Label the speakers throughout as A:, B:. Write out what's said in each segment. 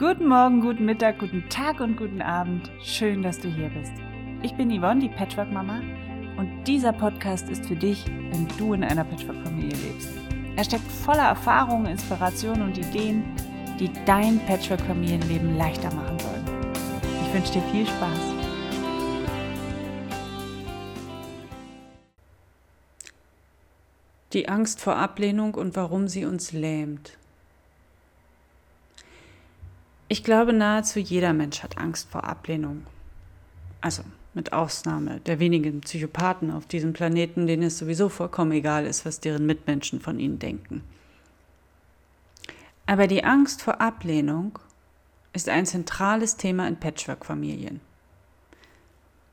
A: Guten Morgen, guten Mittag, guten Tag und guten Abend. Schön, dass du hier bist. Ich bin Yvonne, die Patchwork-Mama, und dieser Podcast ist für dich, wenn du in einer Patchwork-Familie lebst. Er steckt voller Erfahrungen, Inspirationen und Ideen, die dein Patchwork-Familienleben leichter machen sollen. Ich wünsche dir viel Spaß.
B: Die Angst vor Ablehnung und warum sie uns lähmt. Ich glaube, nahezu jeder Mensch hat Angst vor Ablehnung. Also mit Ausnahme der wenigen Psychopathen auf diesem Planeten, denen es sowieso vollkommen egal ist, was deren Mitmenschen von ihnen denken. Aber die Angst vor Ablehnung ist ein zentrales Thema in Patchwork-Familien.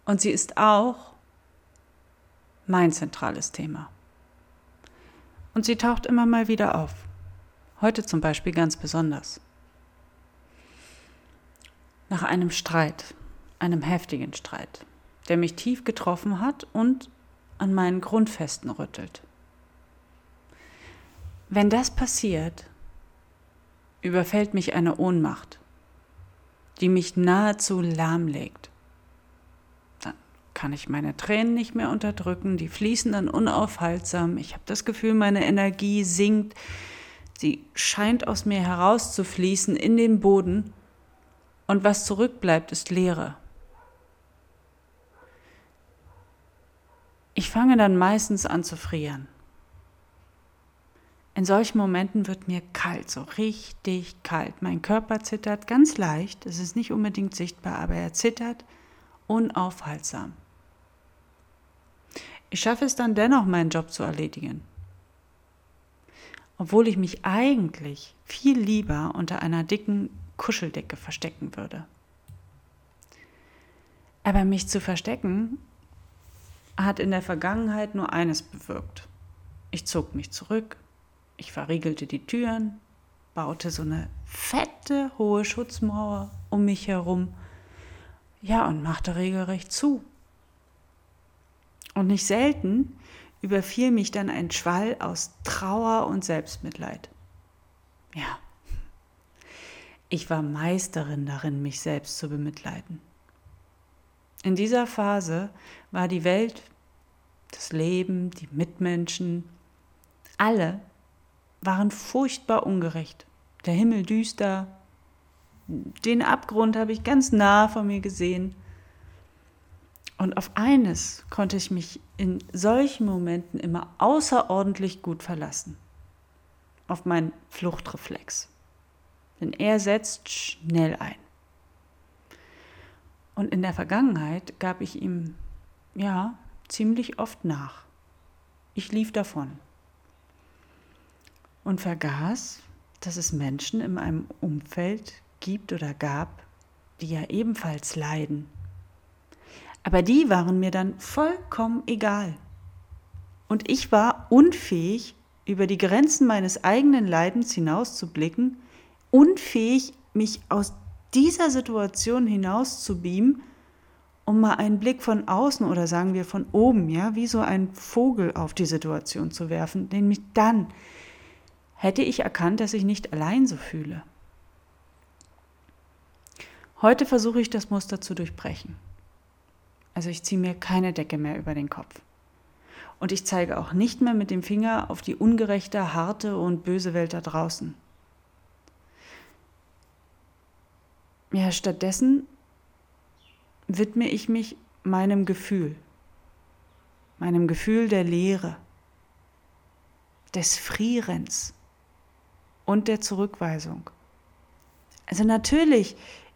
B: Und sie ist auch mein zentrales Thema. Und sie taucht immer mal wieder auf. Heute zum Beispiel ganz besonders nach einem Streit, einem heftigen Streit, der mich tief getroffen hat und an meinen Grundfesten rüttelt. Wenn das passiert, überfällt mich eine Ohnmacht, die mich nahezu lahmlegt. Dann kann ich meine Tränen nicht mehr unterdrücken, die fließen dann unaufhaltsam. Ich habe das Gefühl, meine Energie sinkt, sie scheint aus mir herauszufließen in den Boden und was zurückbleibt, ist Leere. Ich fange dann meistens an zu frieren. In solchen Momenten wird mir kalt, so richtig kalt. Mein Körper zittert ganz leicht, es ist nicht unbedingt sichtbar, aber er zittert unaufhaltsam. Ich schaffe es dann dennoch, meinen Job zu erledigen. Obwohl ich mich eigentlich viel lieber unter einer dicken Kuscheldecke verstecken würde. Aber mich zu verstecken hat in der Vergangenheit nur eines bewirkt. Ich zog mich zurück, ich verriegelte die Türen, baute so eine fette, hohe Schutzmauer um mich herum, ja, und machte regelrecht zu. Und nicht selten überfiel mich dann ein Schwall aus Trauer und Selbstmitleid. Ja, ich war Meisterin darin, mich selbst zu bemitleiden. In dieser Phase war die Welt, das Leben, die Mitmenschen, alle waren furchtbar ungerecht. Der Himmel düster, den Abgrund habe ich ganz nah vor mir gesehen. Und auf eines konnte ich mich in solchen Momenten immer außerordentlich gut verlassen. Auf meinen Fluchtreflex denn er setzt schnell ein. Und in der Vergangenheit gab ich ihm, ja, ziemlich oft nach. Ich lief davon und vergaß, dass es Menschen in meinem Umfeld gibt oder gab, die ja ebenfalls leiden. Aber die waren mir dann vollkommen egal. Und ich war unfähig, über die Grenzen meines eigenen Leidens hinauszublicken unfähig, mich aus dieser Situation hinaus zu beamen, um mal einen Blick von außen oder sagen wir von oben, ja, wie so ein Vogel auf die Situation zu werfen, nämlich dann hätte ich erkannt, dass ich nicht allein so fühle. Heute versuche ich das Muster zu durchbrechen. Also ich ziehe mir keine Decke mehr über den Kopf. Und ich zeige auch nicht mehr mit dem Finger auf die ungerechte, harte und böse Welt da draußen. Ja, stattdessen widme ich mich meinem Gefühl, meinem Gefühl der Leere, des Frierens und der Zurückweisung. Also natürlich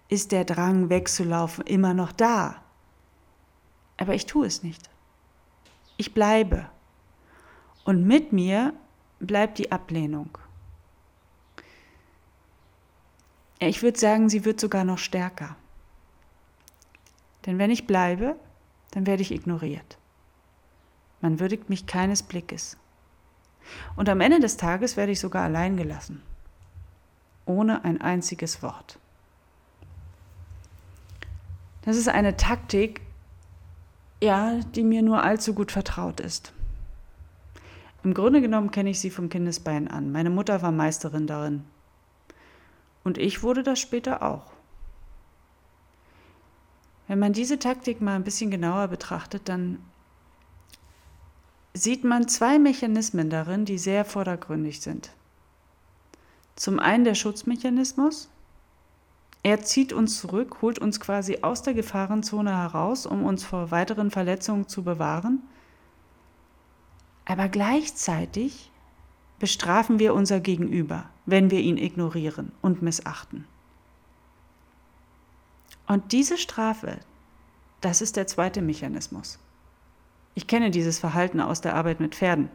B: ist der Drang wegzulaufen immer noch da, aber ich tue es nicht. Ich bleibe. Und mit mir bleibt die Ablehnung. Ich würde sagen, sie wird sogar noch stärker. Denn wenn ich bleibe, dann werde ich ignoriert. Man würdigt mich keines Blickes. Und am Ende des Tages werde ich sogar allein gelassen. Ohne ein einziges Wort. Das ist eine Taktik, ja, die mir nur allzu gut vertraut ist. Im Grunde genommen kenne ich sie vom Kindesbein an. Meine Mutter war Meisterin darin, Und ich wurde das später auch. Wenn man diese Taktik mal ein bisschen genauer betrachtet, dann sieht man zwei Mechanismen darin, die sehr vordergründig sind. Zum einen der Schutzmechanismus. Er zieht uns zurück, holt uns quasi aus der Gefahrenzone heraus, um uns vor weiteren Verletzungen zu bewahren. Aber gleichzeitig bestrafen wir unser Gegenüber, wenn wir ihn ignorieren und missachten. Und diese Strafe, das ist der zweite Mechanismus. Ich kenne dieses Verhalten aus der Arbeit mit Pferden.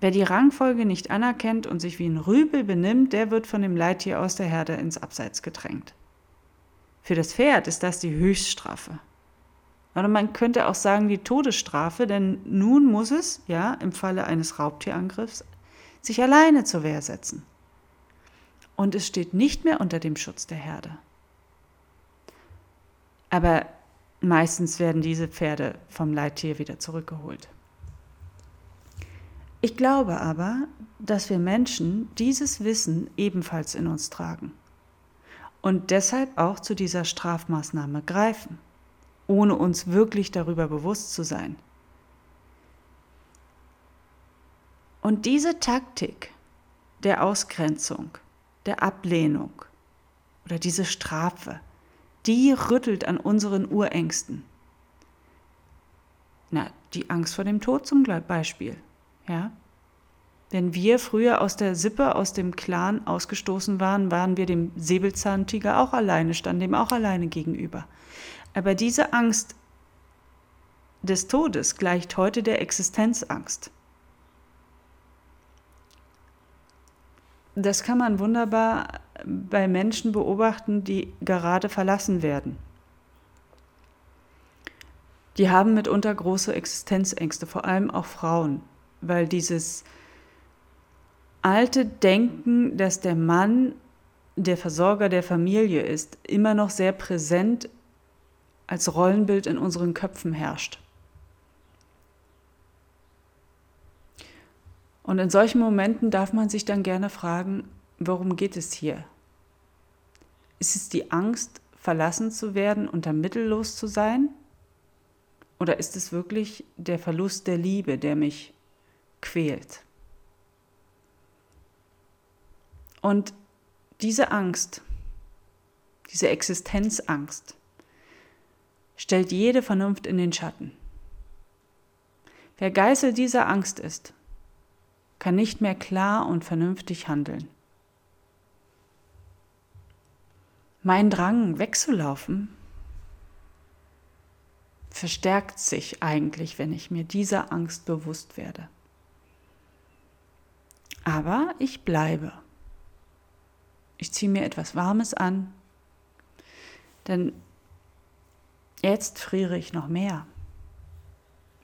B: Wer die Rangfolge nicht anerkennt und sich wie ein Rübel benimmt, der wird von dem Leittier aus der Herde ins Abseits gedrängt. Für das Pferd ist das die Höchststrafe. Oder man könnte auch sagen die Todesstrafe, denn nun muss es, ja, im Falle eines Raubtierangriffs, sich alleine zur Wehr setzen. Und es steht nicht mehr unter dem Schutz der Herde. Aber meistens werden diese Pferde vom Leittier wieder zurückgeholt. Ich glaube aber, dass wir Menschen dieses Wissen ebenfalls in uns tragen und deshalb auch zu dieser Strafmaßnahme greifen, ohne uns wirklich darüber bewusst zu sein. Und diese Taktik der Ausgrenzung, der Ablehnung oder diese Strafe, die rüttelt an unseren Urängsten. Na, die Angst vor dem Tod zum Beispiel, ja. Wenn wir früher aus der Sippe, aus dem Clan ausgestoßen waren, waren wir dem Säbelzahntiger auch alleine, standen dem auch alleine gegenüber. Aber diese Angst des Todes gleicht heute der Existenzangst. Das kann man wunderbar bei Menschen beobachten, die gerade verlassen werden. Die haben mitunter große Existenzängste, vor allem auch Frauen, weil dieses alte Denken, dass der Mann der Versorger der Familie ist, immer noch sehr präsent als Rollenbild in unseren Köpfen herrscht. Und in solchen Momenten darf man sich dann gerne fragen, worum geht es hier? Ist es die Angst, verlassen zu werden und dann mittellos zu sein? Oder ist es wirklich der Verlust der Liebe, der mich quält? Und diese Angst, diese Existenzangst, stellt jede Vernunft in den Schatten. Wer Geißel dieser Angst ist, kann nicht mehr klar und vernünftig handeln. Mein Drang wegzulaufen verstärkt sich eigentlich, wenn ich mir dieser Angst bewusst werde. Aber ich bleibe. Ich ziehe mir etwas Warmes an, denn jetzt friere ich noch mehr.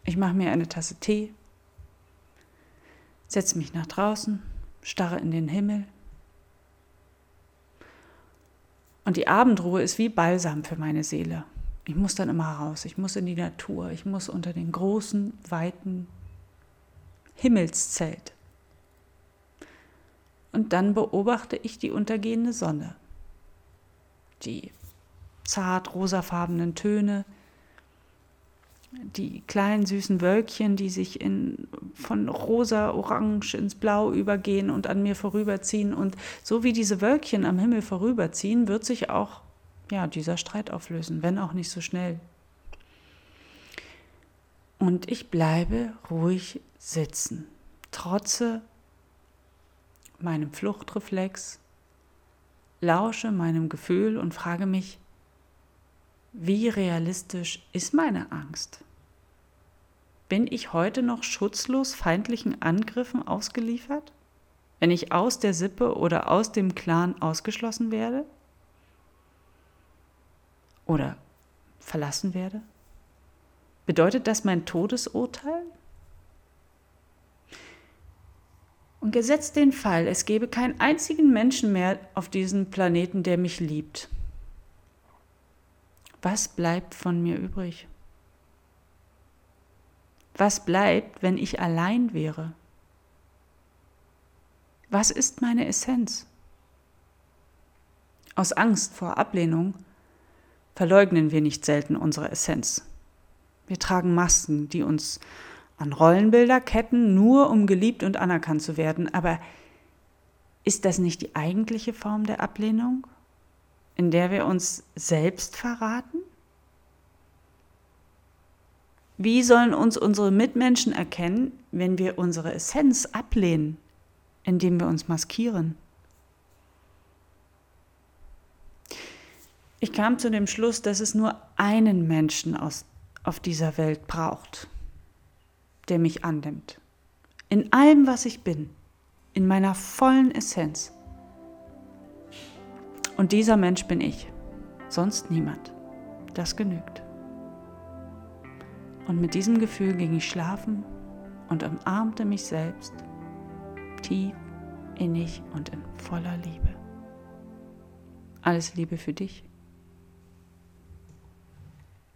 B: Ich mache mir eine Tasse Tee, setze mich nach draußen, starre in den Himmel Und die Abendruhe ist wie Balsam für meine Seele. Ich muss dann immer raus, ich muss in die Natur, ich muss unter den großen, weiten Himmelszelt. Und dann beobachte ich die untergehende Sonne. Die zart rosafarbenen Töne, die kleinen süßen Wölkchen, die sich in, von rosa, orange ins Blau übergehen und an mir vorüberziehen. Und so wie diese Wölkchen am Himmel vorüberziehen, wird sich auch ja, dieser Streit auflösen, wenn auch nicht so schnell. Und ich bleibe ruhig sitzen, trotze meinem Fluchtreflex, lausche meinem Gefühl und frage mich, wie realistisch ist meine Angst? Bin ich heute noch schutzlos feindlichen Angriffen ausgeliefert, wenn ich aus der Sippe oder aus dem Clan ausgeschlossen werde? Oder verlassen werde? Bedeutet das mein Todesurteil? Und gesetzt den Fall, es gäbe keinen einzigen Menschen mehr auf diesem Planeten, der mich liebt was bleibt von mir übrig? Was bleibt, wenn ich allein wäre? Was ist meine Essenz? Aus Angst vor Ablehnung verleugnen wir nicht selten unsere Essenz. Wir tragen Masken, die uns an Rollenbilder ketten, nur um geliebt und anerkannt zu werden. Aber ist das nicht die eigentliche Form der Ablehnung, in der wir uns selbst verraten? Wie sollen uns unsere Mitmenschen erkennen, wenn wir unsere Essenz ablehnen, indem wir uns maskieren? Ich kam zu dem Schluss, dass es nur einen Menschen aus, auf dieser Welt braucht, der mich annimmt. In allem, was ich bin, in meiner vollen Essenz. Und dieser Mensch bin ich, sonst niemand. Das genügt. Und mit diesem Gefühl ging ich schlafen und umarmte mich selbst tief, innig und in voller Liebe. Alles Liebe für dich.